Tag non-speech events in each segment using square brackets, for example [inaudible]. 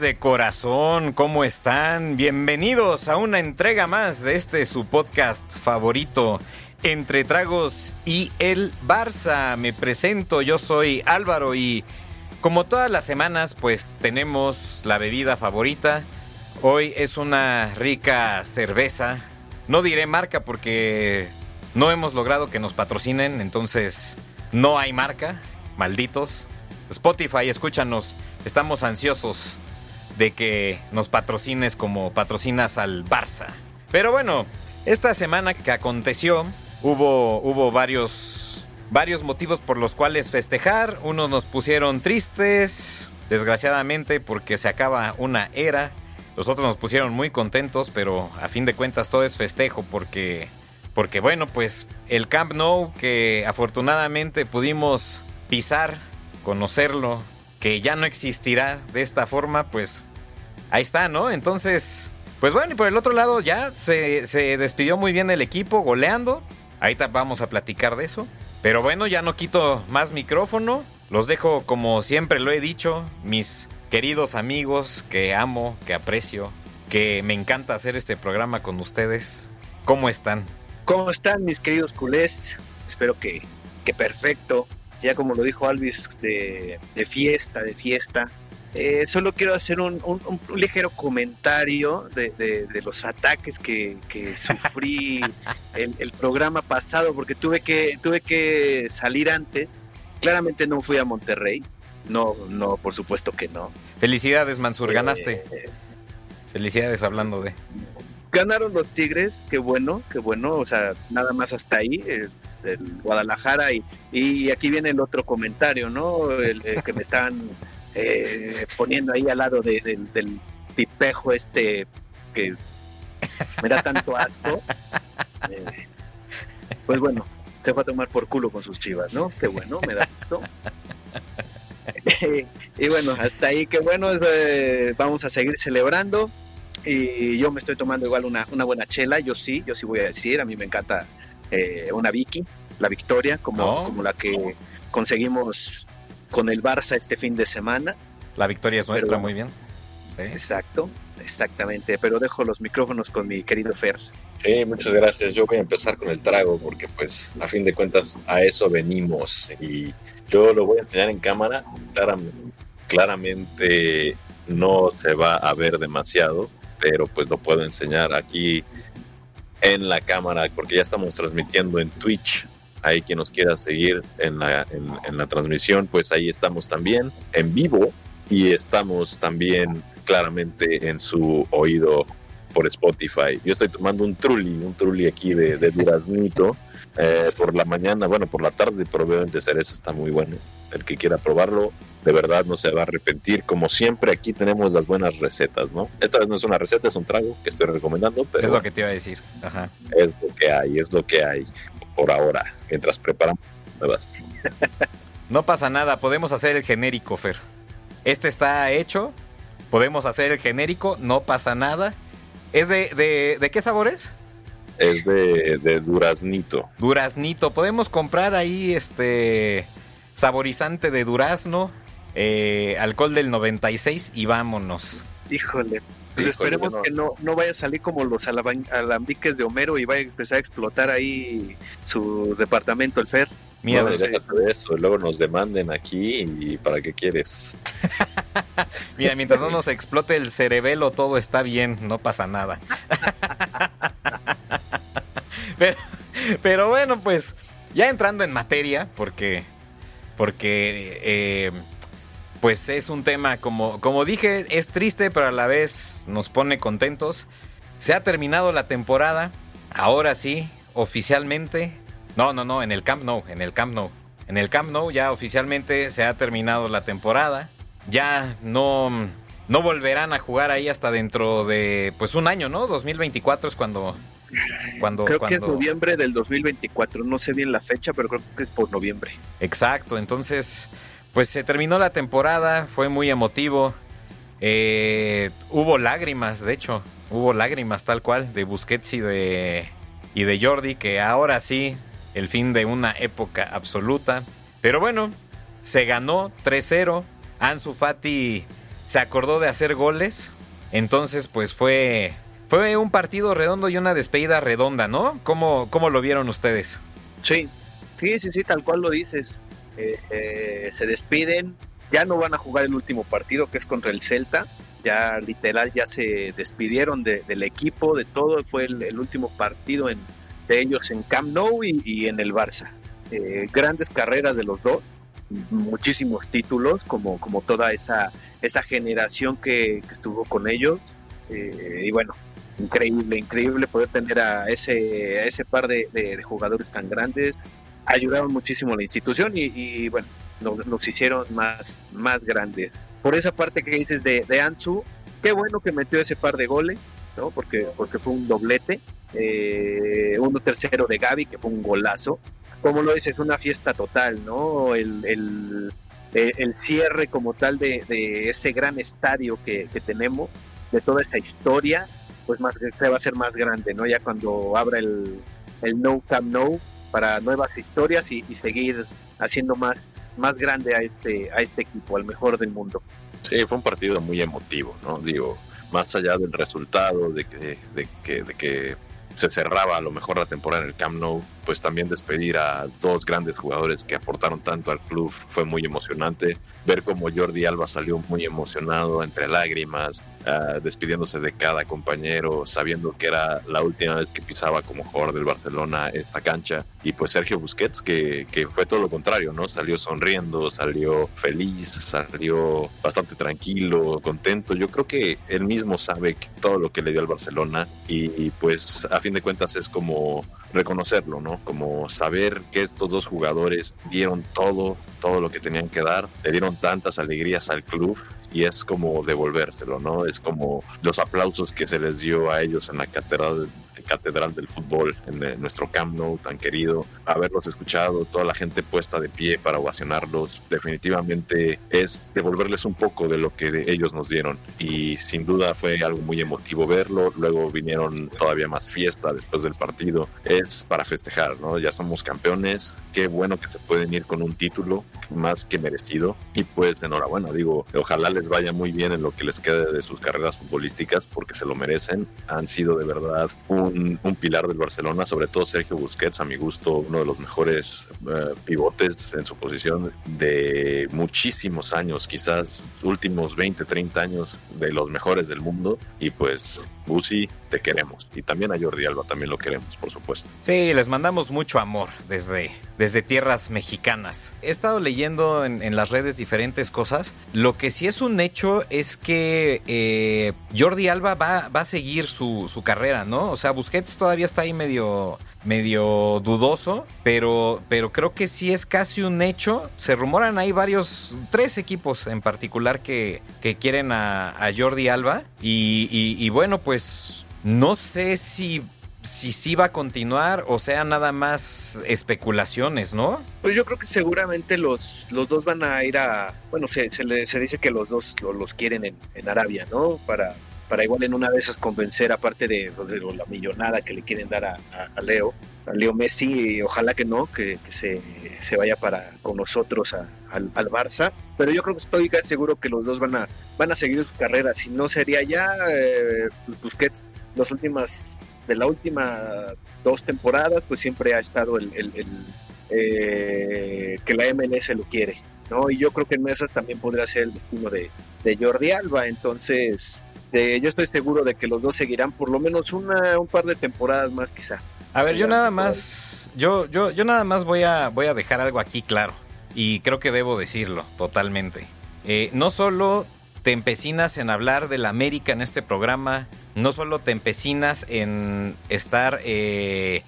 De corazón, ¿cómo están? Bienvenidos a una entrega más de este su podcast favorito, Entre Tragos y el Barça. Me presento, yo soy Álvaro y como todas las semanas pues tenemos la bebida favorita. Hoy es una rica cerveza. No diré marca porque no hemos logrado que nos patrocinen, entonces no hay marca, malditos. Spotify, escúchanos. Estamos ansiosos de que nos patrocines como patrocinas al Barça. Pero bueno, esta semana que aconteció, hubo, hubo varios, varios motivos por los cuales festejar. Unos nos pusieron tristes, desgraciadamente, porque se acaba una era. Los otros nos pusieron muy contentos, pero a fin de cuentas todo es festejo porque, porque bueno, pues el Camp Nou que afortunadamente pudimos pisar conocerlo, que ya no existirá de esta forma, pues ahí está, ¿no? Entonces, pues bueno, y por el otro lado ya se, se despidió muy bien el equipo, goleando. Ahorita vamos a platicar de eso. Pero bueno, ya no quito más micrófono. Los dejo como siempre lo he dicho, mis queridos amigos que amo, que aprecio, que me encanta hacer este programa con ustedes. ¿Cómo están? ¿Cómo están mis queridos culés? Espero que, que perfecto ya como lo dijo Alvis, de, fiesta, de fiesta. Eh, solo quiero hacer un, ligero comentario de, los ataques que, sufrí [laughs] el, el, programa pasado, porque tuve que, tuve que salir antes. Claramente no fui a Monterrey. No, no, por supuesto que no. Felicidades, Mansur, ganaste. Eh, Felicidades hablando de. Ganaron los Tigres, qué bueno, qué bueno. O sea, nada más hasta ahí. Eh, del Guadalajara y, y aquí viene el otro comentario, ¿no? El, que me están eh, poniendo ahí al lado del tipejo este que me da tanto asco. Eh, pues bueno, se fue a tomar por culo con sus chivas, ¿no? Qué bueno, me da gusto. [laughs] y bueno, hasta ahí, qué bueno, eh, vamos a seguir celebrando. Y yo me estoy tomando igual una, una buena chela, yo sí, yo sí voy a decir, a mí me encanta eh, una Vicky, la victoria, como, como la que conseguimos con el Barça este fin de semana. La victoria es nuestra, muy bien. Exacto, exactamente. Pero dejo los micrófonos con mi querido Fer. Sí, muchas gracias. Yo voy a empezar con el trago porque pues a fin de cuentas a eso venimos y yo lo voy a enseñar en cámara. claramente no se va a ver demasiado, pero pues lo puedo enseñar aquí en la cámara, porque ya estamos transmitiendo en Twitch. Ahí quien nos quiera seguir en la, en, la transmisión, pues ahí estamos también en vivo y estamos también claramente en su oído por Spotify. Yo estoy tomando un trulli, un trulli aquí de, de duraznito eh, por la mañana, bueno, por la tarde probablemente cereza está muy bueno. El que quiera probarlo, de verdad no se va a arrepentir. Como siempre, aquí tenemos las buenas recetas, ¿no? Esta vez no es una receta, es un trago que estoy recomendando, pero... Es lo que te iba a decir. Ajá. Es lo que hay, es lo que hay por ahora, mientras preparamos nuevas. [laughs] no pasa nada, podemos hacer el genérico, Fer. Este está hecho, podemos hacer el genérico, no pasa nada. ¿Es de, de, de qué sabores? Es de, de duraznito. Duraznito. Podemos comprar ahí este saborizante de durazno, eh, alcohol del 96 y vámonos. Híjole. Pues esperemos que no, no vaya a salir como los alambiques de Homero y vaya a empezar a explotar ahí su departamento, el Fer. Mira, eso, luego nos demanden aquí y ¿para qué quieres? [laughs] Mira, mientras no nos explote el cerebelo, todo está bien, no pasa nada. [laughs] pero, bueno, pues ya entrando en materia, porque, porque eh, pues es un tema, como, como dije, es triste, pero a la vez nos pone contentos. Se ha terminado la temporada, ahora sí, oficialmente. No, no, no, en el Camp Nou, en el Camp Nou. En el Camp Nou ya oficialmente se ha terminado la temporada. Ya no, no volverán a jugar ahí hasta dentro de pues un año, ¿no? 2024 es cuando cuando, creo que es noviembre del 2024, no sé bien la fecha, pero creo que es por noviembre. Exacto, entonces, pues se terminó la temporada, fue muy emotivo. Eh, hubo lágrimas, de hecho, hubo lágrimas tal cual de Busquets y de, y de Jordi, que ahora sí, el fin de una época absoluta. Pero bueno, se ganó 3-0. Ansu Fati se acordó de hacer goles. Entonces, pues fue, fue un partido redondo y una despedida redonda, ¿no? ¿Cómo, cómo lo vieron ustedes? Sí, sí, sí, sí, tal cual lo dices. Eh, se despiden, ya no van a jugar el último partido que es contra el Celta. Ya literal ya se despidieron del equipo, de todo. Fue el, último partido en, de ellos en Camp Nou y, en el Barça. Eh, grandes carreras de los dos muchísimos títulos, como, como toda esa, esa generación que, estuvo con ellos. Eh, y bueno, increíble, increíble poder tener a ese, a ese par de, jugadores tan grandes. Ayudaron muchísimo a la institución y, bueno, nos, hicieron más, más grandes. Por esa parte que dices de, de Ansu, qué bueno que metió ese par de goles, ¿no? Porque, porque fue un doblete. Eh, uno tercero de Gaby, que fue un golazo como lo dices, una fiesta total, ¿no? El, el, eh, cierre como tal de, ese gran estadio que, tenemos, de toda esta historia, pues más se va a ser más grande, ¿no? Ya cuando abra el, el No Camp No para nuevas historias y, seguir haciendo más, más grande a este, a este equipo, al mejor del mundo. Sí, fue un partido muy emotivo, ¿no? Digo, más allá del resultado, de que, de que, de que se cerraba a lo mejor la temporada en el Camp Nou, pues también despedir a dos grandes jugadores que aportaron tanto al club fue muy emocionante. Ver cómo Jordi Alba salió muy emocionado, entre lágrimas, ah, despidiéndose de cada compañero, sabiendo que era la última vez que pisaba como jugador del Barcelona esta cancha. Y pues Sergio Busquets, que, que fue todo lo contrario, ¿no? Salió sonriendo, salió feliz, salió bastante tranquilo, contento. Yo creo que él mismo sabe todo lo que le dio al Barcelona y pues a fin de cuentas es como reconocerlo, ¿no? Como saber que estos dos jugadores dieron todo, todo lo que tenían que dar, le dieron tantas alegrías al club y es como devolvérselo, ¿no? Es como los aplausos que se les dio a ellos en la catedral catedral del fútbol, en eh, nuestro Camp Nou tan querido, haberlos escuchado, toda la gente puesta de pie para ovacionarlos, definitivamente es devolverles un poco de lo que ellos nos dieron. Y sin duda fue algo muy emotivo verlo, luego vinieron todavía más fiesta después del partido, es para festejar, ¿no? Ya somos campeones, qué bueno que se pueden ir con un título más que merecido. Y pues enhorabuena, digo, ojalá les vaya muy bien en lo que les quede de sus carreras futbolísticas porque se lo merecen, han sido de verdad un un, pilar del Barcelona, sobre todo Sergio Busquets, a mi gusto, uno de los mejores eh, pivotes en su posición de muchísimos años, quizás últimos 20, 30 años de los mejores del mundo. Y pues Busi, te queremos. Y también a Jordi Alba también lo queremos, por supuesto. Sí, les mandamos mucho amor desde, desde tierras mexicanas. He estado leyendo en, las redes diferentes cosas. Lo que sí es un hecho es que eh, Jordi Alba va, va a seguir su, su, carrera, ¿no? O sea, Busquets todavía está ahí medio, medio dudoso, pero, pero creo que sí es casi un hecho. Se rumoran ahí varios, tres equipos en particular que, que quieren a, Jordi Alba. Y, y, bueno, pues no sé si si sí va a continuar o sea nada más especulaciones, ¿no? Pues yo creo que seguramente los, los dos van a ir a, bueno, se, se, dice que los dos los, quieren en, en, Arabia, ¿no? Para, para igual en una de esas convencer, aparte de, la millonada que le quieren dar a, Leo, a Leo Messi, y ojalá que no, que, se, vaya para con nosotros al, Barça. Pero yo creo que estoy casi seguro que los dos van a, van a seguir su carrera. Si no sería ya eh, Busquets, las últimas, de la última dos temporadas, pues siempre ha estado el, eh, que la MLS lo quiere. ¿no? Y yo creo que en esas también podría ser el destino de, de Jordi Alba. Entonces, yo estoy seguro de que los dos seguirán por lo menos una, un par de temporadas más quizá. A ver, yo nada más, yo, yo, yo nada más voy a, voy a dejar algo aquí claro. Y creo que debo decirlo totalmente. Eh, no solo te empecinas en hablar de la América en este programa, no solo te empecinas en estar eh,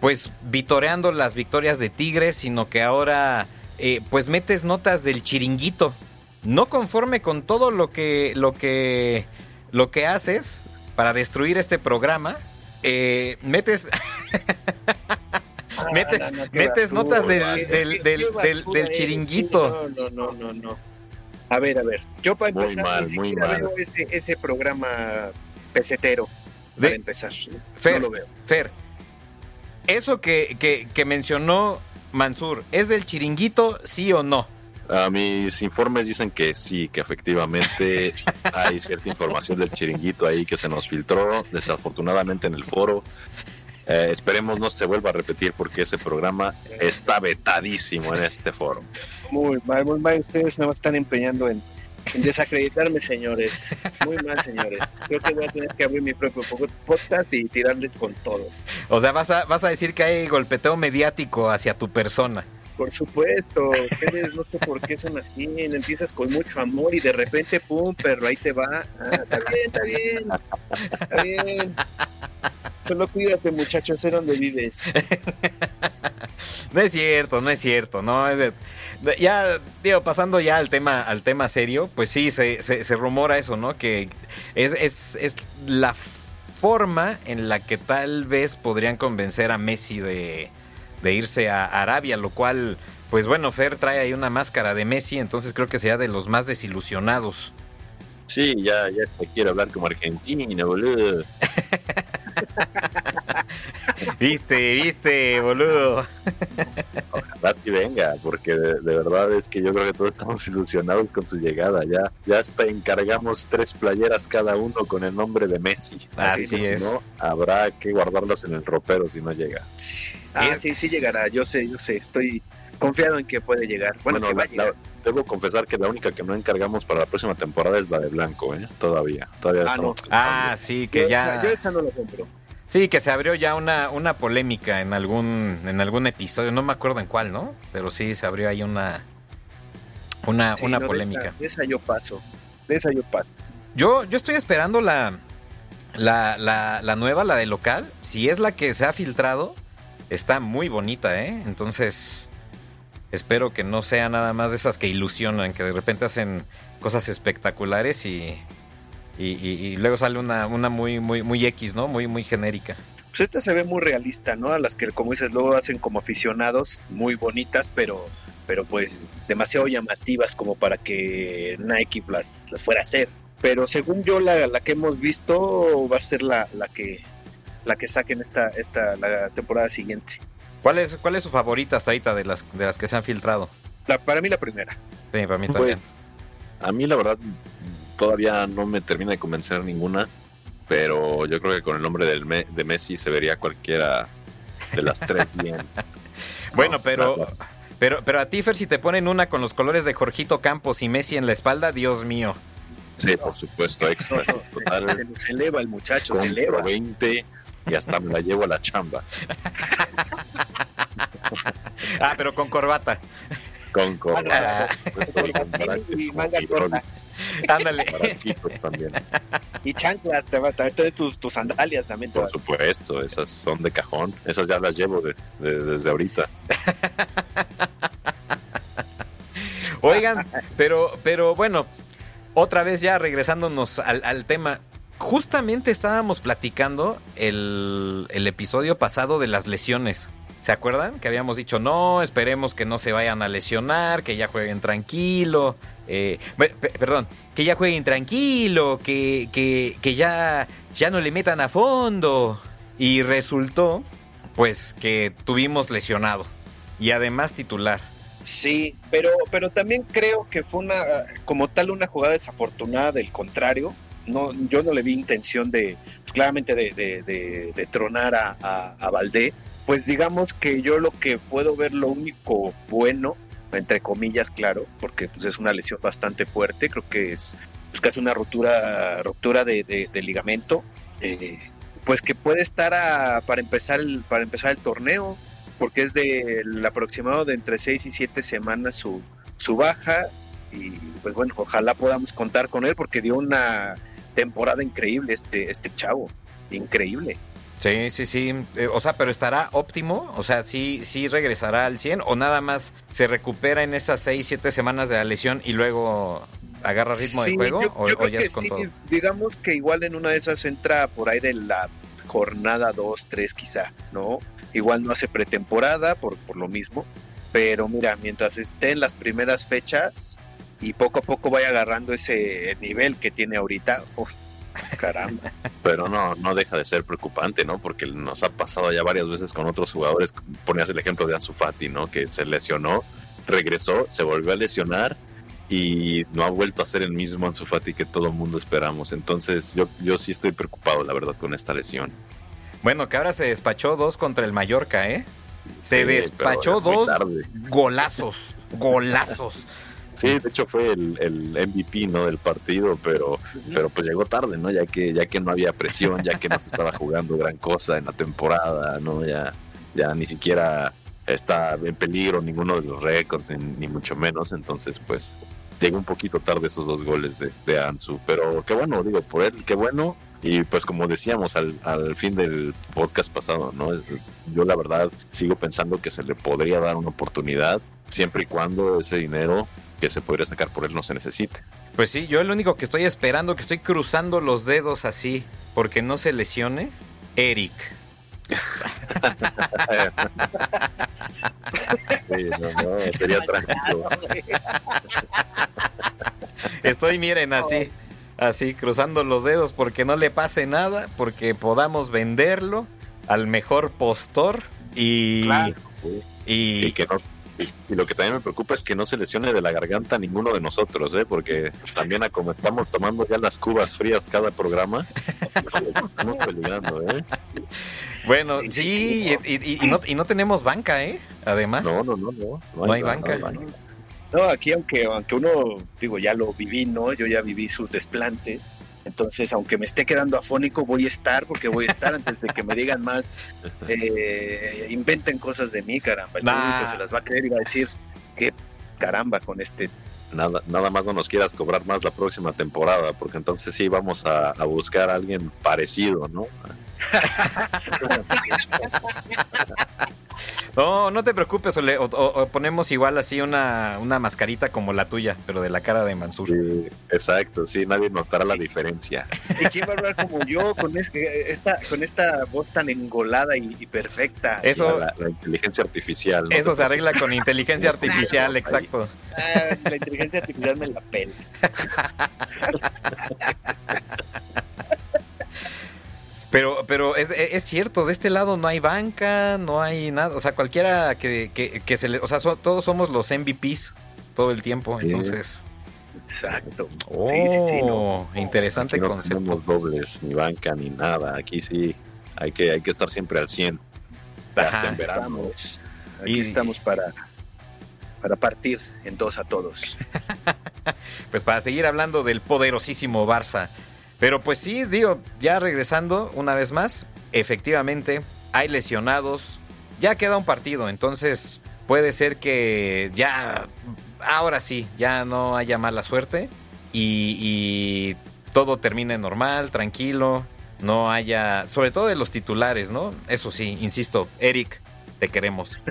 pues vitoreando las victorias de Tigres, sino que ahora eh, pues metes notas del chiringuito. No conforme con todo lo que, lo que lo que haces para destruir este programa, eh, metes... [laughs] metes, metes notas del, del, del, chiringuito. No, no, no, no, A ver, a ver. Yo para empezar, muy veo ese, ese, programa pesetero. Para empezar. Fer, no lo veo. Fer, eso que, que, que mencionó Mansur, ¿es del chiringuito, sí o no? A mis informes dicen que sí, que efectivamente [laughs] hay cierta información del chiringuito ahí que se nos filtró, desafortunadamente en el foro. Eh, esperemos no se vuelva a repetir porque ese programa está vetadísimo en este foro. Muy mal, muy mal. Ustedes no están empeñando en, en desacreditarme, señores. Muy mal, señores. Creo que voy a tener que abrir mi propio podcast y tirarles con todo. O sea, vas a, vas a decir que hay golpeteo mediático hacia tu persona. Por supuesto, ustedes no sé por qué son así, empiezas con mucho amor y de repente, pum, perro, ahí te va. Ah, está bien, está bien, está bien. Solo cuídate, muchacho, sé dónde vives. no es cierto, no es cierto, no es ya digo pasando ya al tema al tema serio, pues sí se, se, rumora eso, ¿no? Que es, es, es la forma en la que tal vez podrían convencer a Messi de de irse a Arabia, lo cual, pues bueno, Fer trae ahí una máscara de Messi, entonces creo que sea de los más desilusionados. Sí, ya, ya te quiero hablar como argentino, boludo. [laughs] viste, viste, boludo. Ojalá sí venga, porque de, verdad es que yo creo que todos estamos ilusionados con su llegada. Ya, ya hasta encargamos tres playeras cada uno con el nombre de Messi. Así, es. ¿no? Habrá que guardarlas en el ropero si no llega. Ah, sí, sí llegará. Yo sé, yo sé. Estoy confiado en que puede llegar. Bueno, debo confesar que la única que no encargamos para la próxima temporada es la de Blanco, ¿eh? Todavía. Todavía ah, no. ah sí, que ya. Yo esa no la compro. Sí, que se abrió ya una, una polémica en algún, en algún episodio, no me acuerdo en cuál, ¿no? Pero sí se abrió ahí una, una, una polémica. De esa, yo paso, de esa yo paso. Yo, yo estoy esperando la, la, la, la nueva, la de local. Si es la que se ha filtrado, está muy bonita, ¿eh? Entonces, espero que no sea nada más de esas que ilusionan, que de repente hacen cosas espectaculares y, y, luego sale una, una muy, muy, muy X, ¿no? Muy, muy genérica. Pues esta se ve muy realista, ¿no? A las que, como dices, luego hacen como aficionados, muy bonitas, pero, pero pues demasiado llamativas como para que Nike las, las fuera a hacer. Pero según yo, la, la que hemos visto va a ser la, la que la que saquen esta, esta la temporada siguiente. ¿Cuál es, cuál es su favorita hasta ahorita de las, de las que se han filtrado? para mí la primera. Sí, para mí también. Pues, a mí la verdad todavía no me termina de convencer ninguna, pero yo creo que con el nombre del de Messi se vería cualquiera de las tres [laughs] bien. bueno, pero, pero, pero a Tifer si te ponen una con los colores de Jorgito Campos y Messi en la espalda, Dios mío. Sí, por supuesto, extra, Se, eleva el muchacho, se eleva. 20 y hasta me la llevo a la chamba. ah, pero con corbata. Con corbata. y manga corta. Ándale. Y chanclas, te va a traer tus, tus sandalias también. Por supuesto, esas son de cajón. Esas ya las llevo de, desde ahorita. Oigan, pero, pero bueno, otra vez ya regresándonos al, tema. Justamente estábamos platicando el, el episodio pasado de las lesiones. ¿Se acuerdan? Que habíamos dicho, no, esperemos que no se vayan a lesionar, que ya jueguen tranquilo. Eh, perdón, que ya jueguen tranquilo, que, que, ya, ya no le metan a fondo. Y resultó, pues, que tuvimos lesionado. Y además titular. Sí, pero, pero también creo que fue una, como tal, una jugada desafortunada del contrario. No, yo no le vi intención de, pues, claramente, de, tronar a, a, a Valdé. Pues digamos que yo lo que puedo ver lo único bueno, entre comillas, claro, porque pues es una lesión bastante fuerte, creo que es casi una ruptura, ruptura de, ligamento, eh, pues que puede estar para, empezar el, para empezar el torneo, porque es del aproximado de entre 6 y 7 semanas su, su baja, y pues bueno, ojalá podamos contar con él porque dio una temporada increíble este, este chavo, increíble. Sí, sí, sí. Eh, o sea, pero estará óptimo. O sea, sí, sí regresará al 100 o nada más se recupera en esas 6, 7 semanas de la lesión y luego agarra ritmo de juego. o, ya es con todo? Digamos que igual en una de esas entra por ahí de la jornada 2, 3 quizá, ¿no? Igual no hace pretemporada por, por lo mismo. Pero mira, mientras esté en las primeras fechas y poco a poco vaya agarrando ese nivel que tiene ahorita, Caramba. [laughs] Pero no, no deja de ser preocupante, ¿no? Porque nos ha pasado ya varias veces con otros jugadores. Ponías el ejemplo de Ansu Fati, ¿no? Que se lesionó regresó, se volvió a lesionar y no ha vuelto a ser el mismo Ansu Fati que todo el mundo esperamos. Entonces yo, yo sí estoy preocupado, la verdad, con esta lesión. Bueno, que ahora se despachó dos contra el Mallorca, ¿eh? Se Sí, despachó dos tarde. golazos, golazos. [laughs] Sí, de hecho fue el, el MVP ¿no? del partido, pero, pero pues llegó tarde, ¿no? Ya que, ya que no había presión, ya que no se estaba jugando gran cosa en la temporada, ¿no? Ya, ya ni siquiera está en peligro ninguno de los récords, ni, ni mucho menos. Entonces, pues, llegó un poquito tarde esos dos goles de, de Ansu. Pero qué bueno, digo, por él, qué bueno. Y pues como decíamos al, al fin del podcast pasado, ¿no? Yo la verdad sigo pensando que se le podría dar una oportunidad siempre y cuando ese dinero que se podría sacar por él no se necesite. Pues sí, yo lo único que estoy esperando, que estoy cruzando los dedos así, porque no se lesione, Eric. Sí, no, no, sería trágico. Estoy, miren, así, así, cruzando los dedos porque no le pase nada, porque podamos venderlo al mejor postor y... Claro. Y, Y que no. Y, lo que también me preocupa es que no se lesione de la garganta ninguno de nosotros, ¿eh? porque también a como estamos tomando ya las cubas frías cada programa, estamos peligrando, ¿eh? bueno, Sí, sí, sí, y, y- y no, y no tenemos banca, ¿eh? Además. No, no, no, no. No hay banca. No, aquí aunque, aunque uno, digo, ya lo viví, ¿no? Yo ya viví sus desplantes. Entonces, aunque me esté quedando afónico, voy a estar, porque voy a estar antes de que me digan más, eh, inventen cosas de mí, caramba. El Nah. público se las va a creer y va a decir, qué caramba con este. Nada, nada más no nos quieras cobrar más la próxima temporada, porque entonces sí vamos a, a buscar a alguien parecido, ¿no? [laughs] No, no te preocupes, o, le- o- ponemos igual así una, una mascarita como la tuya, pero de la cara de Mansur. Sí, exacto, sí, nadie notará la diferencia. ¿Y quién va a hablar como yo con, es- esta, con esta voz tan engolada y, y perfecta? Eso, La, la inteligencia artificial. ¿no? eso se arregla con inteligencia artificial, exacto. Ah, la inteligencia artificial me la pela. [laughs] Pero, pero es, es cierto, de este lado no hay banca, no hay nada. O sea, cualquiera que, que, que se le. O sea, so- todos somos los MVPs todo el tiempo. Sí. Entonces. Exacto. Oh, Sí, sí, sí, no. interesante Aquí no concepto. tenemos dobles, ni banca, ni nada. Aquí sí hay que, hay que estar siempre al 100. Hasta Ajá. en verano. Estamos, aquí Y- estamos para, para partir en dos a todos. [laughs] Pues para seguir hablando del poderosísimo Barça. Pero pues sí, digo, ya regresando una vez más, efectivamente hay lesionados. Ya queda un partido, entonces puede ser que ya, ahora sí, ya no haya mala suerte y, y todo termine normal, tranquilo, no haya, sobre todo de los titulares, ¿no? Eso sí, insisto, Eric, te queremos.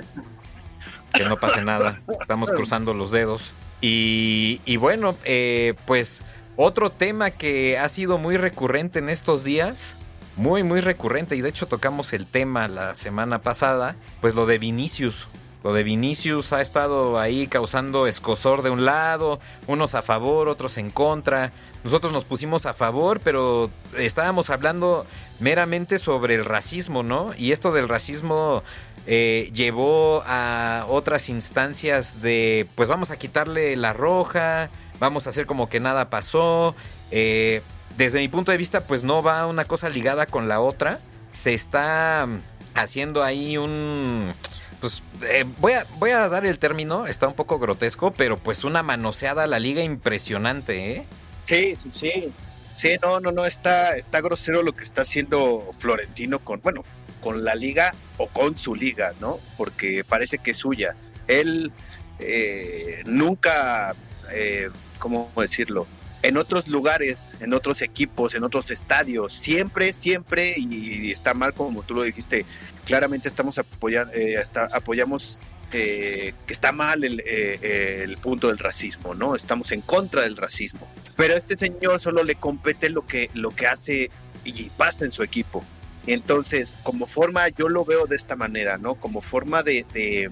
Que no pase nada, estamos cruzando los dedos. Y, y bueno, eh, pues otro tema que ha sido muy recurrente en estos días, muy, muy recurrente, y de hecho tocamos el tema la semana pasada, pues lo de Vinicius. Lo de Vinicius ha estado ahí causando escosor de un lado, unos a favor, otros en contra. Nosotros nos pusimos a favor, pero estábamos hablando meramente sobre el racismo, ¿no? Y esto del racismo eh, llevó a otras instancias de, pues vamos a quitarle la roja, vamos a hacer como que nada pasó. Eh, desde mi punto de vista, pues no va una cosa ligada con la otra. Se está haciendo ahí un... Pues eh, voy, a, voy a dar el término, está un poco grotesco, pero pues una manoseada a la liga impresionante, ¿eh? Sí, sí, sí. Sí, no, no, no, está, está grosero lo que está haciendo Florentino con, bueno, con la liga o con su liga, ¿no? Porque parece que es suya. Él eh, nunca, eh, ¿cómo decirlo? En otros lugares, en otros equipos, en otros estadios, siempre, siempre, y está mal como tú lo dijiste, claramente estamos apoyando, eh, apoyamos eh, que está mal el, eh, el punto del racismo, ¿no? Estamos en contra del racismo. Pero a este señor solo le compete lo que, lo que hace y basta en su equipo. Entonces, como forma, yo lo veo de esta manera, ¿no? Como forma de, de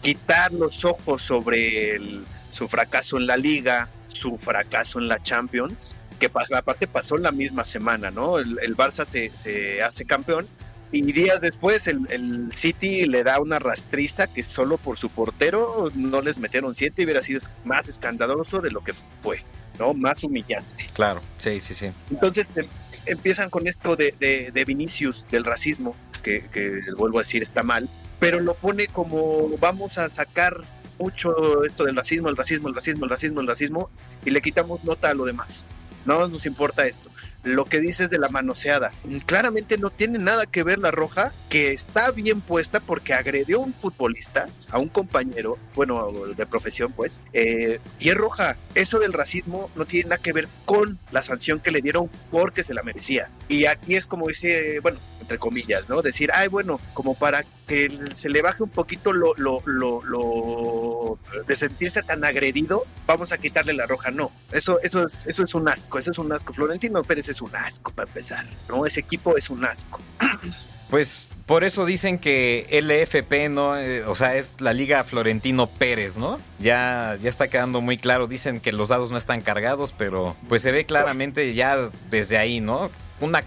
quitar los ojos sobre el, su fracaso en la liga, su fracaso en la Champions, que aparte pasó la misma semana, ¿no? El, el Barça se, se hace campeón Y días después el, el, City le da una rastriza que solo por su portero no les metieron siete y hubiera sido más escandaloso de lo que fue, ¿no? Más humillante. Claro, sí, sí, sí. Entonces em, empiezan con esto de, de, de Vinicius, del racismo, que, que vuelvo a decir está mal, pero lo pone como vamos a sacar mucho esto del racismo, el racismo, el racismo, el racismo, el racismo, y le quitamos nota a lo demás. No nos importa esto lo que dices de la manoseada. Claramente no tiene nada que ver la roja, que está bien puesta porque agredió a un futbolista, a un compañero, bueno, de profesión, pues, eh, y es roja. Eso del racismo no tiene nada que ver con la sanción que le dieron porque se la merecía. Y aquí es como dice, bueno, entre comillas, ¿no? Decir, ay, bueno, como para que se le baje un poquito lo, lo, lo, lo de sentirse tan agredido, vamos a quitarle la roja. No, eso, eso, es, eso es un asco, eso es un asco. Florentino Pérez es un asco para empezar, ¿no? Ese equipo es un asco. [clears throat] Pues por eso dicen que LFP no, eh, o sea, es la Liga Florentino Pérez, ¿no? Ya, ya está quedando muy claro. Dicen que los dados no están cargados, pero pues se ve claramente ya desde ahí, ¿no? Una,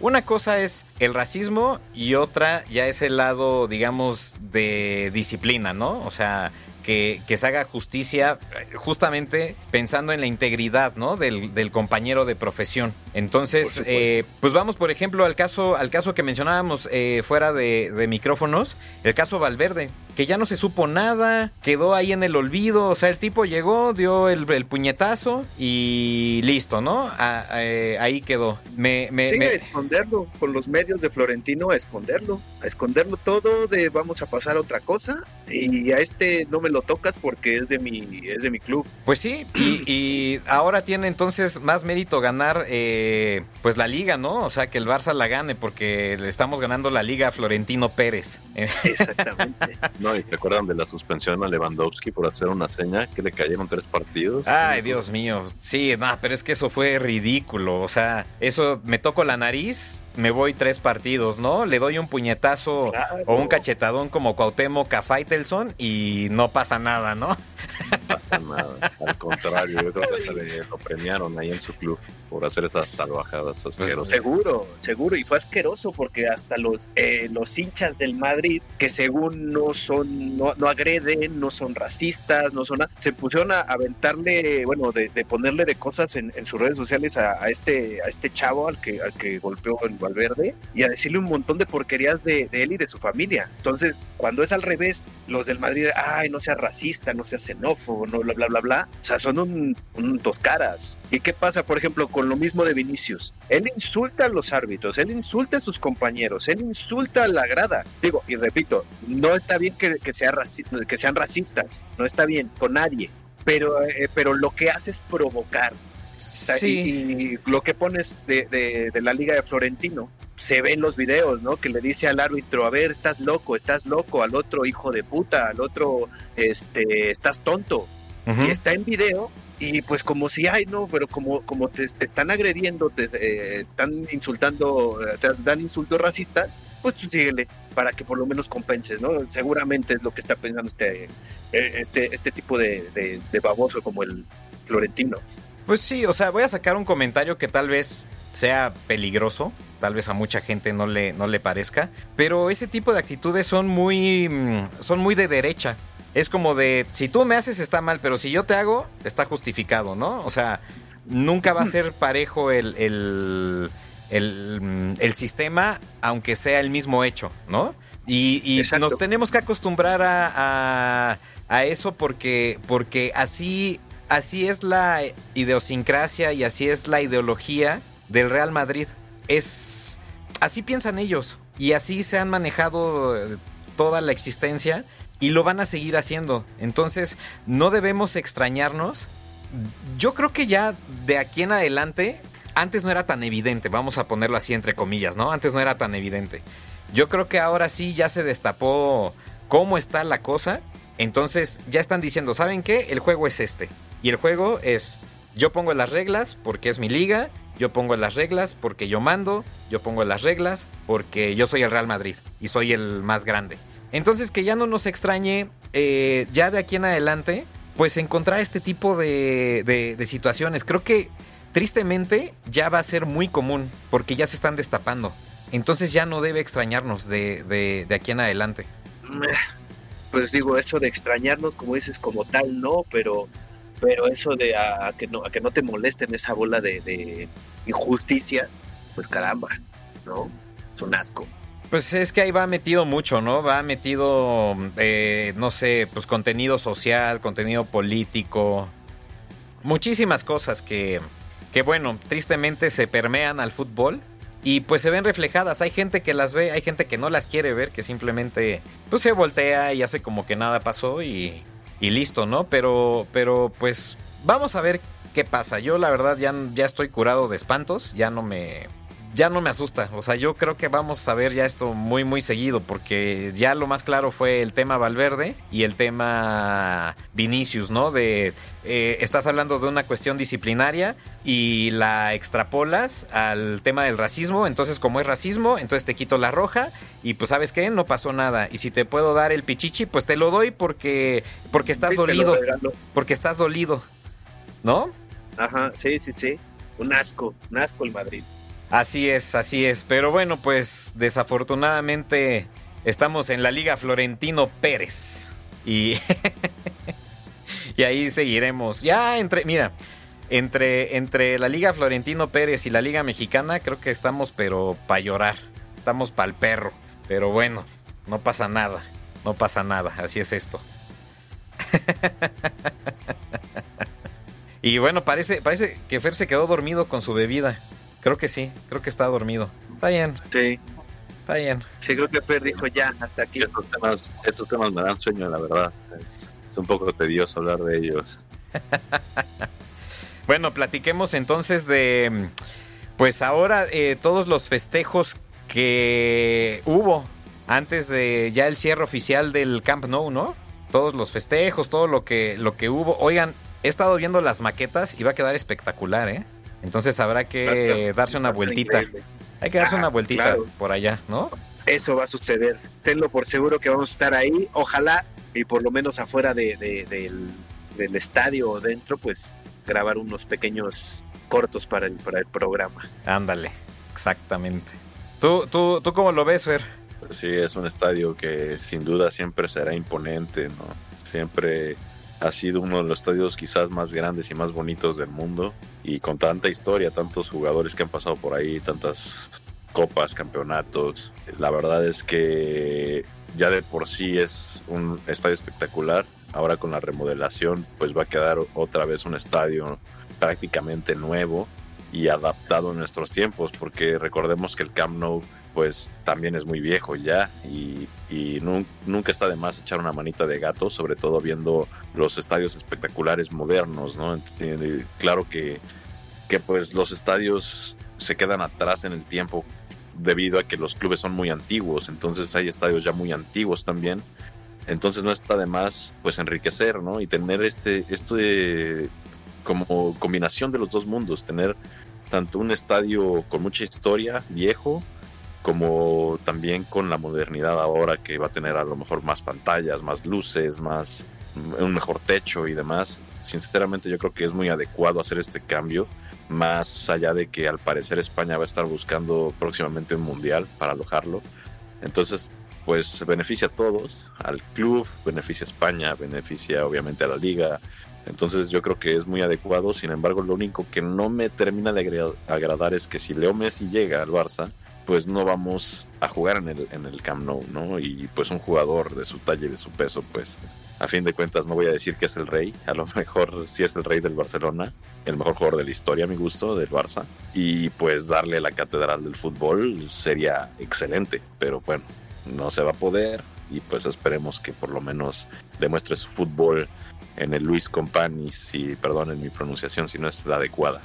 una cosa es el racismo y otra ya es el lado, digamos, de disciplina, ¿no? O sea, que, se haga justicia justamente pensando en la integridad ¿no? del, compañero de profesión. Entonces, eh, pues vamos, por ejemplo, al caso, al caso que mencionábamos eh, fuera de, de, micrófonos, el caso Valverde, que ya no se supo nada, quedó ahí en el olvido, o sea, el tipo llegó, dio el, puñetazo y listo, ¿no? Eh, ahí quedó. Me, me, sí, esconderlo, con los medios de Florentino a esconderlo, a esconderlo todo de vamos a pasar a otra cosa y a este no me lo tocas porque es de mi, es de mi club. Pues sí, y, ahora tiene entonces más mérito ganar eh, pues la liga, ¿no? O sea, que el Barça la gane porque le estamos ganando la liga a Florentino Pérez. Exactamente. [laughs] no, y te acuerdan de la suspensión a Lewandowski por hacer una seña que le cayeron tres partidos. Ay, Dios mío. Sí, no, pero es que eso fue ridículo. O sea, eso me toco la nariz me voy tres partidos, ¿no? Le doy un puñetazo o un cachetadón como Cuauhtémoc a Faitelson y no pasa nada, ¿no? No pasa nada. Al contrario, yo creo que se lo premiaron ahí en su club por hacer esas salvajadas pues, asquerosas. seguro, seguro. Y fue asqueroso porque hasta los, eh, los hinchas del Madrid, que según no son, no, agreden, no son racistas, no son se pusieron a aventarle, bueno, de, ponerle de cosas en, sus redes sociales a, este, a este chavo al que, al que golpeó el Valverde y a decirle un montón de porquerías de, él y de su familia. Entonces, cuando es al revés, los del Madrid, ay, no sea racista, no sea xenófobo, no, bla, bla, bla, bla, o sea, son un, dos caras. ¿Y qué pasa, por ejemplo, con lo mismo de Vinicius? Él insulta a los árbitros, él insulta a sus compañeros, él insulta a la grada. Digo, y repito, no está bien que, sea que sean racistas, no está bien con nadie, pero, eh, pero lo que hace es provocar. Y, lo que pones de, la Liga de Florentino, se ve en los videos, ¿no? Que le dice al árbitro, a ver, estás loco, estás loco, al otro hijo de puta, al otro, este, estás tonto. Y está en video y pues como si, ay, no, pero como, como te, están agrediendo, te eh, están insultando, te dan insultos racistas, pues tú síguele para que por lo menos compenses, ¿no? Seguramente es lo que está pensando este, eh, este, este tipo de, de baboso como el Florentino. Pues sí, o sea, voy a sacar un comentario que tal vez sea peligroso, tal vez a mucha gente no le, no le parezca, pero ese tipo de actitudes son muy, mm, son muy de derecha. Es como de, si tú me haces está mal, pero si yo te hago, está justificado, ¿no? O sea, nunca va a ser [laughs] parejo el, el, el, sistema, aunque sea el mismo hecho, ¿no? Y, nos tenemos que acostumbrar a, a, a, eso porque, porque así así es la idiosincrasia y así es la ideología del Real Madrid. Es así piensan ellos y así se han manejado eh, toda la existencia y lo van a seguir haciendo. Entonces, no debemos extrañarnos. Yo creo que ya de aquí en adelante antes no era tan evidente, vamos a ponerlo así entre comillas, ¿no? Antes no era tan evidente. Yo creo que ahora sí ya se destapó cómo está la cosa. Entonces ya están diciendo, ¿saben qué? El juego es este. Y el juego es, yo pongo las reglas porque es mi liga, yo pongo las reglas porque yo mando, yo pongo las reglas porque yo soy el Real Madrid y soy el más grande. Entonces que ya no nos extrañe, eh, ya de aquí en adelante, pues encontrar este tipo de, de situaciones. Creo que tristemente ya va a ser muy común porque ya se están destapando. entonces ya no debe extrañarnos de, de, de aquí en adelante. [laughs] Pues digo, eso de extrañarnos, como dices, como tal, no, pero pero eso de a, que no a que no te molesten esa bola de, de, injusticias pues caramba no es un asco pues es que ahí va metido mucho, ¿no? Va metido, eh, no sé, pues contenido social, contenido político, muchísimas cosas que, que, bueno, tristemente se permean al fútbol y pues se ven reflejadas. Hay gente que las ve, hay gente que no las quiere ver, que simplemente pues se voltea y hace como que nada pasó y, y listo, ¿no? Pero, pero pues vamos a ver qué pasa. Yo la verdad ya, ya estoy curado de espantos, ya no me ya no me asusta. O sea, yo creo que vamos a ver ya esto muy, muy seguido, porque ya lo más claro fue el tema Valverde y el tema Vinicius, ¿no? De eh, estás hablando de una cuestión disciplinaria y la extrapolas al tema del racismo. Entonces, como es racismo, entonces te quito la roja y pues, ¿sabes qué? No pasó nada. Y si te puedo dar el pichichi, pues te lo doy porque, porque estás dolido. Porque estás dolido, ¿no? Ajá, sí, sí, sí. Un asco, un asco el Madrid. Así es, así es. Pero bueno, pues desafortunadamente estamos en la Liga Florentino Pérez. Y, [laughs] y ahí seguiremos. Ya entre, mira, entre, entre la Liga Florentino Pérez y la Liga Mexicana, creo que estamos, pero para llorar. Estamos para el perro. Pero bueno, no pasa nada. No pasa nada. Así es esto. [laughs] y bueno, parece, parece que Fer se quedó dormido con su bebida. Creo que sí, creo que está dormido. Está bien. Sí. Está bien. Sí, creo que Fer dijo ya, hasta aquí. Estos temas, estos temas me dan sueño, la verdad. Es, un poco tedioso hablar de ellos. [laughs] bueno, platiquemos entonces de, pues ahora eh, todos los festejos que hubo antes de ya el cierre oficial del Camp Nou, ¿no? Todos los festejos, todo lo que, lo que hubo. Oigan, he estado viendo las maquetas y va a quedar espectacular, ¿eh? Entonces habrá que darse una vueltita. Hay que darse una vueltita por allá, ¿no? Eso va a suceder. Tenlo por seguro que vamos a estar ahí. Ojalá, y por lo menos afuera de, del, estadio o dentro, pues grabar unos pequeños cortos para el, para el programa. Ándale, exactamente. ¿Tú, tú, ¿Tú cómo lo ves, Fer? Pues sí, es un estadio que sin duda siempre será imponente, ¿no? Siempre ha sido uno de los estadios quizás más grandes y más bonitos del mundo y con tanta historia, tantos jugadores que han pasado por ahí, tantas copas, campeonatos. La verdad es que ya de por sí es un estadio espectacular. Ahora con la remodelación pues va a quedar otra vez un estadio prácticamente nuevo y adaptado a nuestros tiempos porque recordemos que el Camp Nou pues también es muy viejo ya y, nunca está de más echar una manita de gato, sobre todo viendo los estadios espectaculares modernos, ¿no? Claro que, que pues los estadios se quedan atrás en el tiempo debido a que los clubes son muy antiguos, entonces hay estadios ya muy antiguos también. Entonces no está de más pues enriquecer, ¿no? Y tener este, este como combinación de los dos mundos, tener tanto un estadio con mucha historia, viejo, como también con la modernidad ahora que va a tener a lo mejor más pantallas, más luces, más un mejor techo y demás. Sinceramente yo creo que es muy adecuado hacer este cambio, más allá de que al parecer España va a estar buscando próximamente un mundial para alojarlo. Entonces, pues beneficia a todos, al club, beneficia a España, beneficia obviamente a la liga. Entonces yo creo que es muy adecuado, sin embargo lo único que no me termina de agradar es que si Leo Messi llega al Barça, pues no vamos a jugar en el, en el Camp Nou, ¿no? Y pues un jugador de su talla y de su peso, pues a fin de cuentas no voy a decir que es el rey, a lo [laughs] mejor sí es el rey del Barcelona, el mejor jugador de la historia a mi gusto, del Barça, y pues darle la catedral del fútbol sería excelente, pero bueno, no se va a poder. Y pues esperemos que por lo menos demuestre su fútbol en el Luis Compani, si perdonen mi pronunciación si no es la adecuada.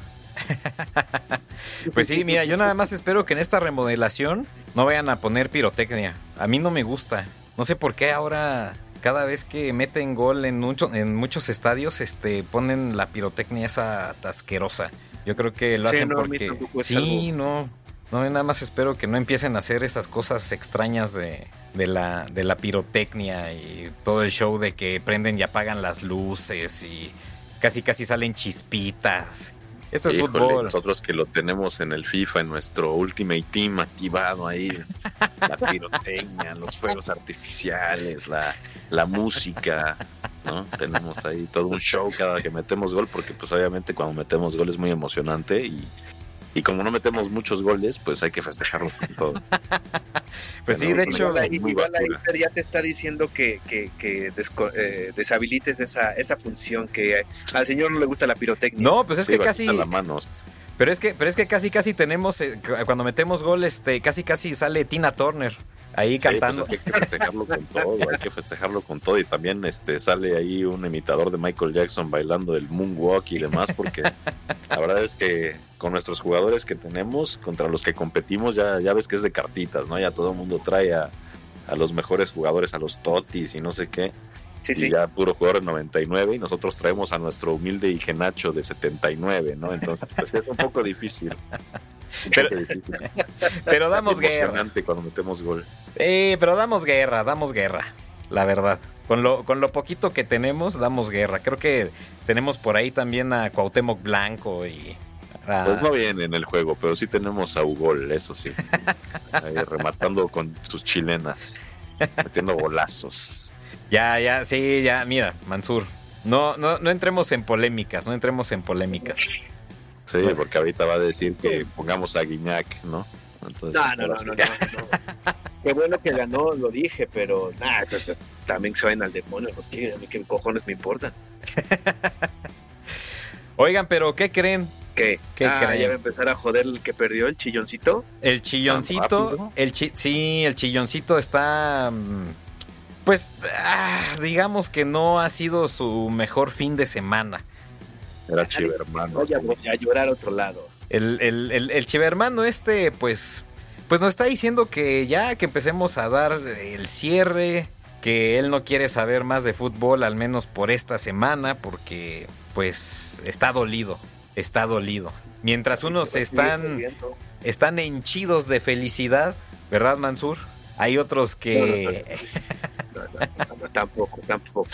[laughs] pues sí, mira, yo nada más espero que en esta remodelación no vayan a poner pirotecnia. A mí no me gusta. No sé por qué ahora cada vez que meten gol en, en muchos estadios este ponen la pirotecnia esa asquerosa. Yo creo que lo hacen porque sí, no. No, nada más espero que no empiecen a hacer esas cosas extrañas de, de, la, de la pirotecnia y todo el show de que prenden y apagan las luces y casi casi salen chispitas Esto es fútbol. Nosotros que lo tenemos en el FIFA, en nuestro Ultimate Team activado ahí, la pirotecnia, los fuegos artificiales, la, la música, ¿no? Tenemos ahí todo un show cada que metemos gol, porque pues obviamente cuando metemos gol es muy emocionante y, y como no metemos muchos goles, pues hay que festejarlo con todo. [laughs] Pues sí, de hecho, muy igual basura. Fer ya te está diciendo que, que, que desco- eh, deshabilites esa, esa función que al señor no le gusta la pirotecnia. no, pues es Sí, que casi, la mano. pero es que, pero es que casi, casi tenemos, eh, cu- cuando metemos gol, este, casi, casi sale Tina Turner ahí Sí, pues cantando. es que hay que festejarlo con todo, hay que festejarlo con todo y también este sale ahí un imitador de Michael Jackson bailando el moonwalk y demás porque la verdad es que con nuestros jugadores que tenemos contra los que competimos ya ya ves que es de cartitas, ¿no? Ya todo el mundo trae a, a los mejores jugadores, a los totis y no sé qué, Sí, y sí. ya puro jugador de 99 y nosotros traemos a nuestro humilde y genacho de 79, ¿no? Entonces pues es un poco difícil. [laughs] Pero-. Pero damos guerra. Emocionante cuando metemos gol. Eh, pero damos guerra, damos guerra, la verdad. Con lo, con lo poquito que tenemos, damos guerra. Creo que tenemos por ahí también a Cuauhtémoc Blanco y... a- Pues no viene en el juego, pero sí tenemos a Ugol, eso sí. [laughs] Ahí rematando con sus chilenas, metiendo golazos. Ya, ya, sí, ya, mira, Mansur. No, no, no entremos en polémicas, no entremos en polémicas. Sí, porque ahorita va a decir que pongamos a Guiñac, ¿no? Entonces, No, no, no, no, no, no. Qué bueno que ganó, lo dije, pero nada, también se vayan al demonio los tigres, a mí qué cojones me importan. [laughs] Oigan, pero ¿qué creen? ¿Qué? ¿Qué ah, creen? ya va a empezar a joder el que perdió el chilloncito. El chilloncito, el chi- sí, el chilloncito está, mm, pues, ah, digamos que no ha sido su mejor fin de semana. Era chivermano. Voy a llorar a otro lado. El, el, el, el chivermano este, pues, pues nos está diciendo que ya que empecemos a dar el cierre, que él no quiere saber más de fútbol, al menos por esta semana, porque, pues, está dolido, está dolido. Mientras unos están, están henchidos de felicidad, ¿verdad, Mansur? Hay otros que, [laughs] No, no, no, no, tampoco, tampoco.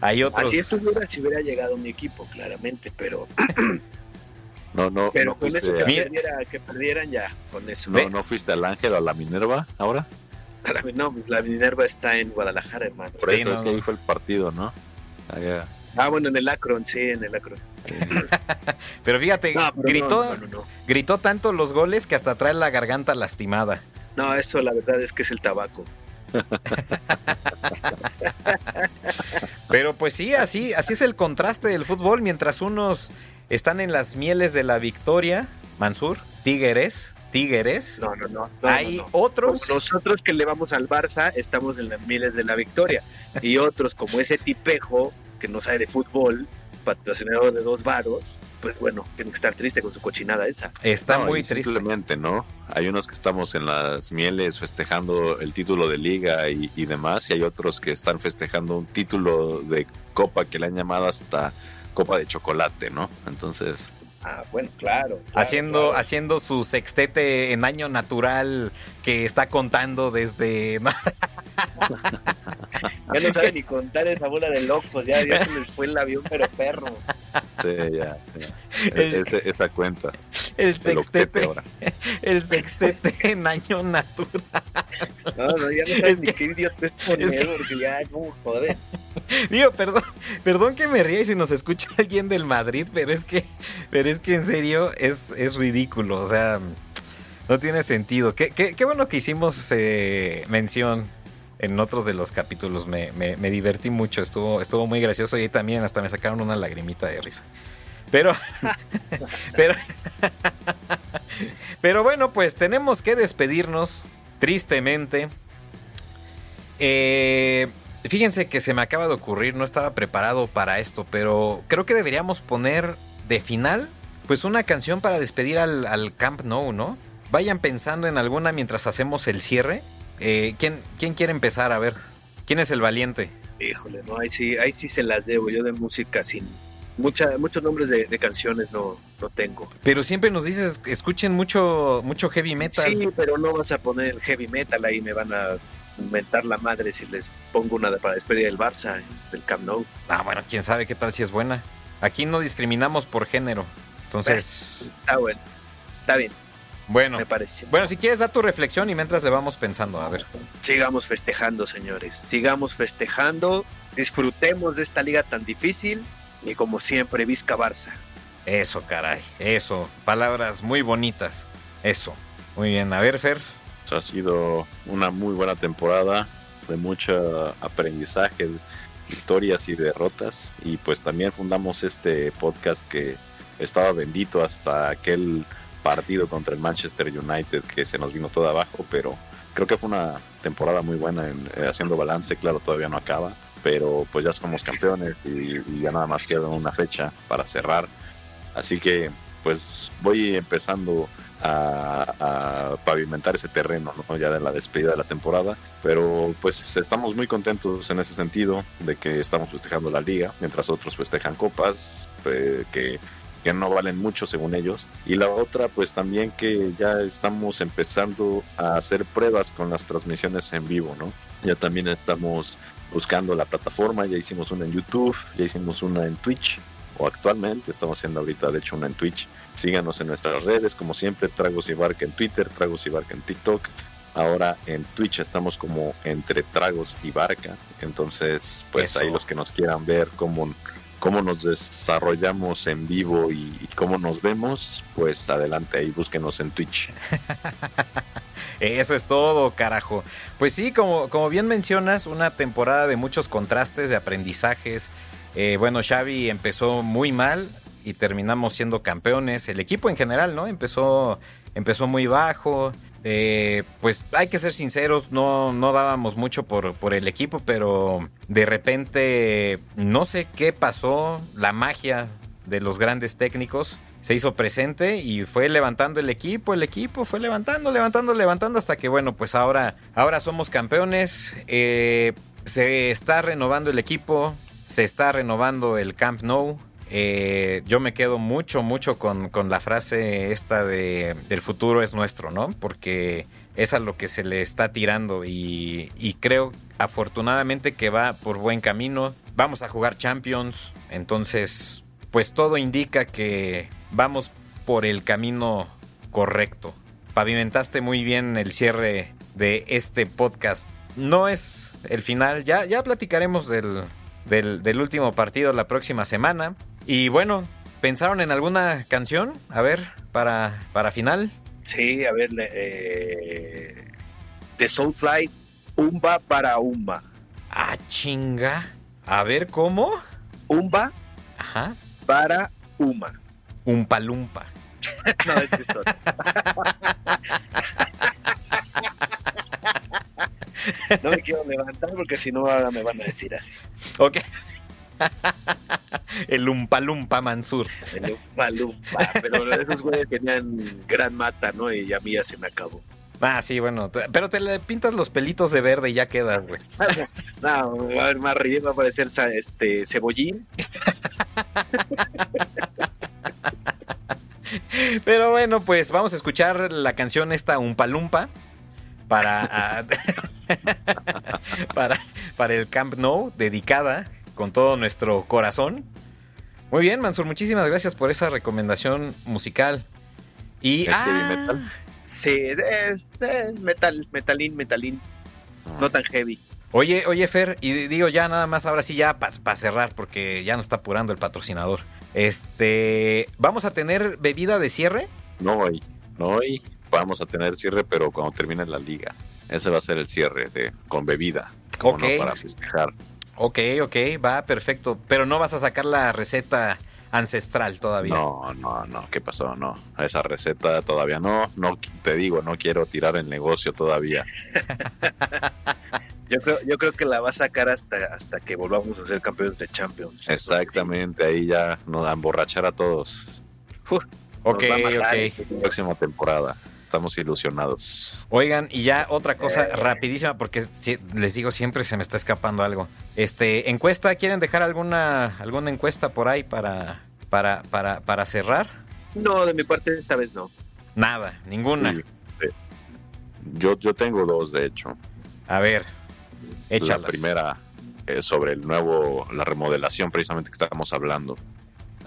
hay otros. Así estuviera si hubiera llegado mi equipo, claramente, pero, [clears throat] No, no, pero no con eso que, perdiera, que perdieran ya, con eso. no, no fuiste al Ángel o a la Minerva ahora. No, pues la Minerva está en Guadalajara, hermano. Por Sí, eso no, es que no. ahí fue el partido, ¿no? Allá. Ah, bueno, en el Akron, sí, en el Akron. [laughs] Pero fíjate, No, pero gritó, no, no, no, no. gritó tanto los goles que hasta trae la garganta lastimada. No, eso la verdad es que es el tabaco. [laughs] Pero pues sí, así, así es el contraste del fútbol. Mientras unos están en las mieles de la victoria, Mansur, Tigres, Tigres, No, no, no. no, hay no, no. otros. Como nosotros que le vamos al Barça, estamos en las miles de la victoria. Y otros, como ese tipejo que no sabe de fútbol, patrocinador de dos varos, pues bueno, tiene que estar triste con su cochinada esa. Está No, muy triste. Simplemente, ¿no? Hay unos que estamos en las mieles festejando el título de liga y, y demás, y hay otros que están festejando un título de copa que le han llamado hasta copa de chocolate, ¿no? Entonces, Ah, bueno, claro. claro, Haciendo, claro. haciendo su sextete en año natural que está contando desde. [laughs] Ya no sabe ni contar esa bola de locos, ya, ya se les fue el avión, pero perro. sí, ya, ya. El- Ese- esa cuenta. El sextete, ahora. [laughs] el sextete en año natural. No, no, ya no Es sabes ni que- qué idiota es poner, es que- porque ya, como joder. [laughs] Digo, perdón, perdón que me ría y si nos escucha alguien del Madrid, pero es que, pero es que en serio es, es ridículo, o sea, no tiene sentido. Qué, qué- qué bueno que hicimos eh, mención en otros de los capítulos, me, me- divertí mucho, estuvo, estuvo muy gracioso y también hasta me sacaron una lagrimita de risa. Pero, [laughs] pero, [laughs] pero bueno, pues tenemos que despedirnos, tristemente. Eh, fíjense que se me acaba de ocurrir, no estaba preparado para esto, pero creo que deberíamos poner de final, pues una canción para despedir al, al Camp Nou, ¿no? Vayan pensando en alguna mientras hacemos el cierre. Eh, ¿quién, ¿Quién quiere empezar? A ver, ¿quién es el valiente? Híjole, no, ahí sí, ahí sí se las debo. Yo de música sin mucha, muchos nombres de, de canciones no, no tengo. Pero siempre nos dices, escuchen mucho, mucho heavy metal. Sí, pero no vas a poner el heavy metal ahí, me van a mentar la madre si les pongo una de- para despedir del Barça, del Camp Nou. Ah, bueno, quién sabe qué tal si es buena. Aquí no discriminamos por género. Entonces. Está bueno. Está bien. Bueno, me parece. Bueno, si quieres, da tu reflexión y mientras le vamos pensando, a ver. Sigamos festejando, señores. Sigamos festejando. Disfrutemos de esta liga tan difícil. Y como siempre, Vizca Barça. Eso, caray. Eso. Palabras muy bonitas. Eso. Muy bien. A ver, Fer. Ha sido una muy buena temporada de mucho aprendizaje, historias y derrotas. Y pues también fundamos este podcast que estaba bendito hasta aquel partido contra el Manchester United que se nos vino todo abajo, pero creo que fue una temporada muy buena en, eh, haciendo balance, claro, todavía no acaba, pero pues ya somos campeones y, ya nada más queda una fecha para cerrar, así que pues voy empezando a, pavimentar ese terreno, ¿no? ya de la despedida de la temporada, pero pues estamos muy contentos en ese sentido de que estamos festejando la liga, mientras otros festejan copas, eh, que que no valen mucho según ellos. Y la otra, pues también que ya estamos empezando a hacer pruebas con las transmisiones en vivo, ¿no? Ya también estamos buscando la plataforma, ya hicimos una en YouTube, ya hicimos una en Twitch, o actualmente estamos haciendo ahorita, de hecho, una en Twitch. Síganos en nuestras redes, como siempre, Tragos y Barca en Twitter, Tragos y Barca en TikTok. Ahora en Twitch estamos como entre Tragos y Barca. Entonces, pues ahí los que nos quieran ver cómo cómo nos desarrollamos en vivo y, cómo nos vemos, pues adelante ahí, búsquenos en Twitch. [laughs] Eso es todo, carajo. Pues sí, como, como bien mencionas, una temporada de muchos contrastes, de aprendizajes. Eh, bueno, Xavi empezó muy mal y terminamos siendo campeones. El equipo en general, ¿no? Empezó, empezó muy bajo. Eh, pues hay que ser sinceros, no, no dábamos mucho por, por, el equipo, pero de repente no sé qué pasó, la magia de los grandes técnicos se hizo presente y fue levantando el equipo, el equipo fue levantando, levantando, levantando hasta que bueno, pues ahora, ahora somos campeones, eh, se está renovando el equipo, se está renovando el Camp Nou, eh, yo me quedo mucho, mucho con, la frase esta de el futuro es nuestro, ¿no? Porque es a lo que se le está tirando y, y creo afortunadamente que va por buen camino. Vamos a jugar Champions, entonces pues todo indica que vamos por el camino correcto. Pavimentaste muy bien el cierre de este podcast. No es el final, ya, ya platicaremos del, del último partido la próxima semana. Y bueno, ¿pensaron en alguna canción? A ver, para, para final. Sí, a ver, eh, The Soulfly, Umba para Umba. Ah, chinga. A ver, ¿cómo? Umba Ajá. para Uma. Umpalumpa. [laughs] no, es eso. [laughs] no me quiero levantar porque si no ahora me van a decir así. Ok. [laughs] el Lumpa Lumpa Mansur. El Lumpa Lumpa. Pero esos güeyes tenían gran mata, ¿no? Y a mí ya se me acabó. Ah, sí, bueno, pero te le pintas los pelitos de verde y ya queda, güey. [laughs] no, va a ver más ridículo, va a parecer este cebollín. [laughs] Pero bueno, pues vamos a escuchar la canción esta Lumpa para, para, para el Camp Nou, dedicada con todo nuestro corazón. Muy bien, Mansur, muchísimas gracias por esa recomendación musical. Y ¿Es heavy metal? Sí, metal, metalín, metalín. No ah. tan heavy. Oye, oye, Fer, y digo ya nada más, ahora sí ya para cerrar, porque ya nos está apurando el patrocinador. Este, ¿vamos a tener bebida de cierre? No hoy, no hoy. Vamos a tener cierre, pero cuando termine la liga. Ese va a ser el cierre de con bebida. Ok. para festejar. Ok, ok, va, perfecto. Pero no vas a sacar la receta ancestral todavía. No, no, no, ¿qué pasó? No, esa receta todavía no. No te digo, no quiero tirar el negocio todavía. [laughs] yo creo, yo creo que la va a sacar hasta, hasta que volvamos a ser campeones de Champions. Exactamente, ahí ya nos a emborrachar a todos. ok, ok. Próxima temporada. Estamos ilusionados. Oigan, y ya otra cosa eh. rapidísima, porque les digo siempre se me está escapando algo. Este, encuesta, ¿quieren dejar alguna, alguna encuesta por ahí para, para, para, para cerrar? No, de mi parte esta vez no. Nada, ninguna. Yo, yo tengo dos, de hecho. A ver, échalas. La primera es sobre el nuevo, la remodelación precisamente que estábamos hablando.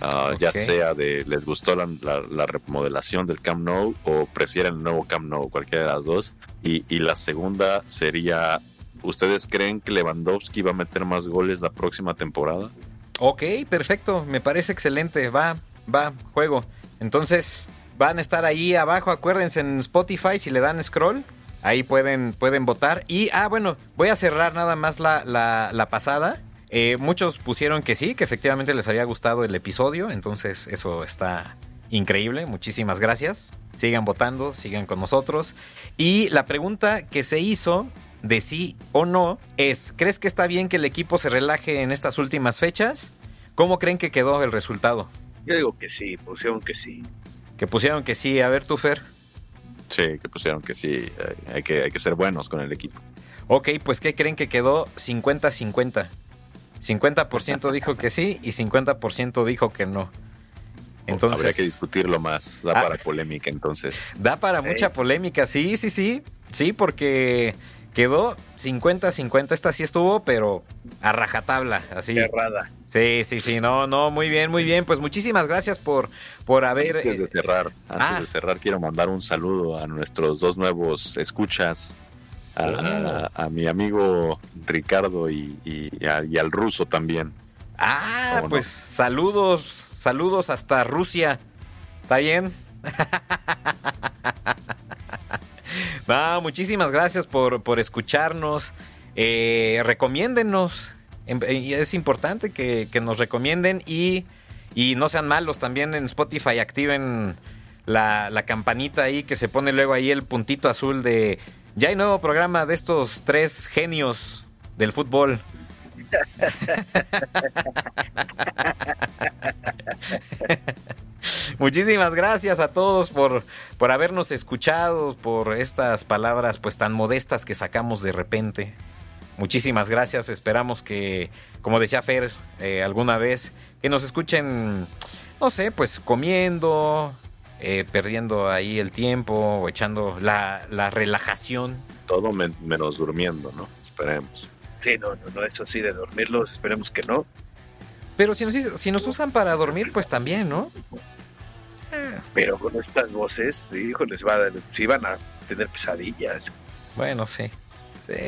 Ah, ya sea de les gustó la, la, remodelación del Camp Nou o prefieren el nuevo Camp Nou, cualquiera de las dos. Y, y la segunda sería, ¿ustedes creen que Lewandowski va a meter más goles la próxima temporada? Ok, perfecto, me parece excelente, va, va, juego. Entonces, van a estar ahí abajo, acuérdense en Spotify, si le dan scroll, ahí pueden, pueden votar. Y, ah, bueno, voy a cerrar nada más la, la, pasada. Eh, muchos pusieron que sí, que efectivamente les había gustado el episodio, entonces eso está increíble, muchísimas gracias. Sigan votando, sigan con nosotros. Y la pregunta que se hizo de sí o no es, ¿crees que está bien que el equipo se relaje en estas últimas fechas? ¿Cómo creen que quedó el resultado? Yo digo que sí, pusieron que sí. Que pusieron que sí. A ver, tú, Fer. Sí, que pusieron que sí. Hay que, hay que ser buenos con el equipo. Ok, pues ¿qué creen que quedó 50-50? 50%, dijo que sí y 50% dijo que no. Entonces, Habría que discutirlo más. Da ah. para polémica entonces. Da para mucha polémica, sí, sí, sí. Sí, porque Quedó 50-50. Esta sí estuvo, pero a rajatabla, así. Cerrada. Sí, sí, sí. No, no, muy bien, muy bien. Pues muchísimas gracias por, por haber. Antes de eh, cerrar, antes ah. de cerrar, quiero mandar un saludo a nuestros dos nuevos escuchas. A, oh. mi amigo Ricardo y, y, al ruso también. Ah, pues saludos, saludos hasta Rusia. ¿Está bien? [laughs] No, muchísimas gracias por, escucharnos. Eh, recomiéndenos. Em, es importante que, nos recomienden y, no sean malos. También en Spotify activen la, la, campanita ahí que se pone luego ahí el puntito azul de ya hay nuevo programa de estos tres genios del fútbol. [laughs] Muchísimas gracias a todos por, por habernos escuchado, por estas palabras pues tan modestas que sacamos de repente. Muchísimas gracias, esperamos que, como decía Fer eh, alguna vez, que nos escuchen, no sé, pues comiendo, eh, perdiendo ahí el tiempo o echando la, relajación. Todo menos durmiendo, ¿no? Esperemos. Sí, no, no, no, eso sí, de dormirlos, esperemos que no. Pero si nos, si nos usan para dormir, pues también, ¿no? Pero con estas voces, les va a, si van a tener pesadillas. Bueno, sí.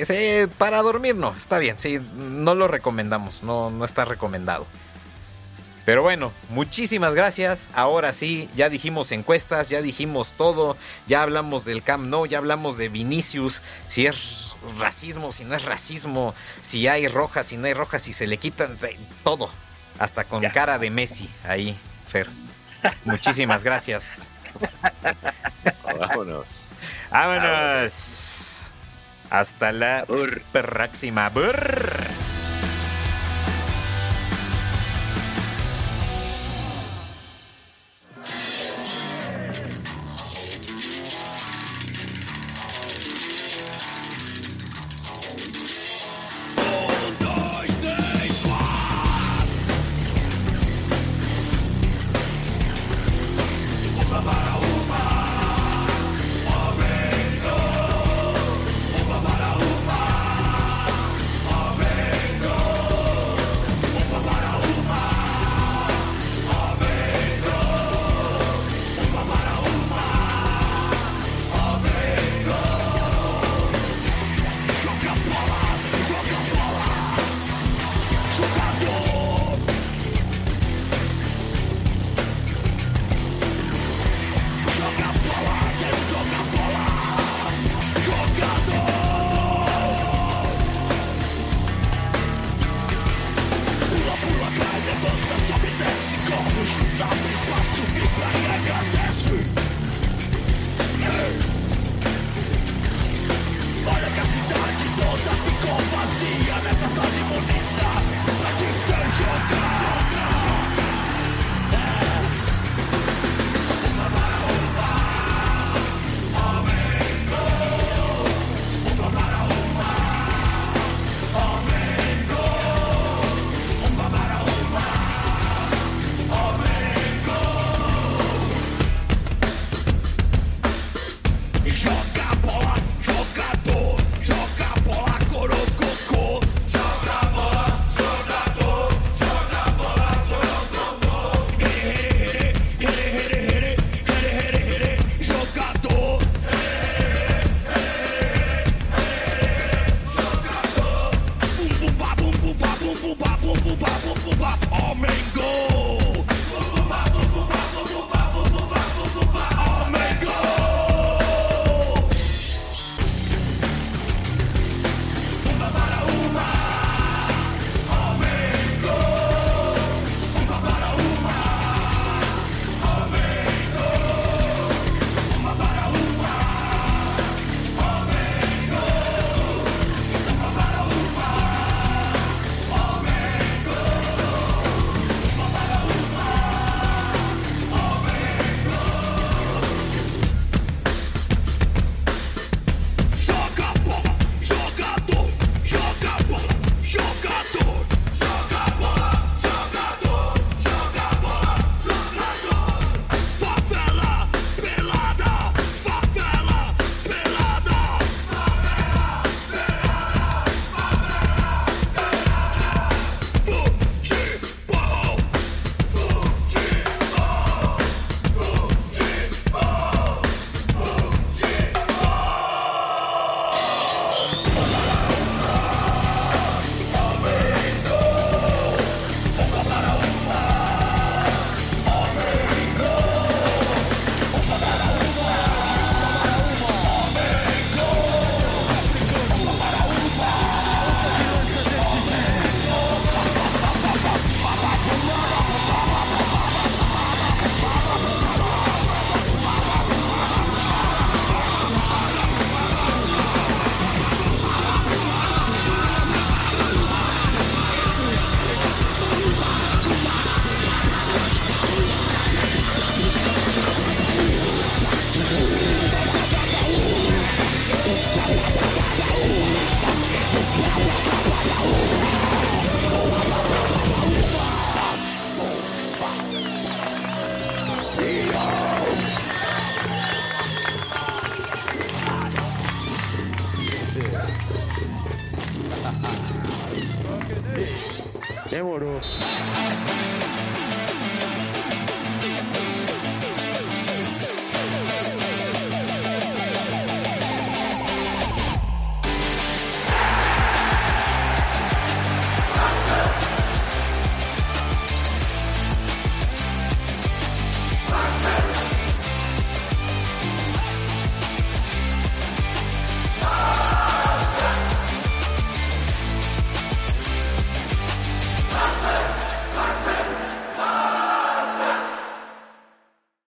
Sí, Para dormir no, está bien, sí, no lo recomendamos, no, no está recomendado. Pero bueno, muchísimas gracias. Ahora sí, ya dijimos encuestas, ya dijimos todo, ya hablamos del Camp No, ya hablamos de Vinicius, si es racismo, si no es racismo, si hay rojas, si no hay rojas, si se le quitan todo, hasta con cara de Messi ahí, Fer. Muchísimas gracias. Vámonos. Vámonos. Hasta la próxima.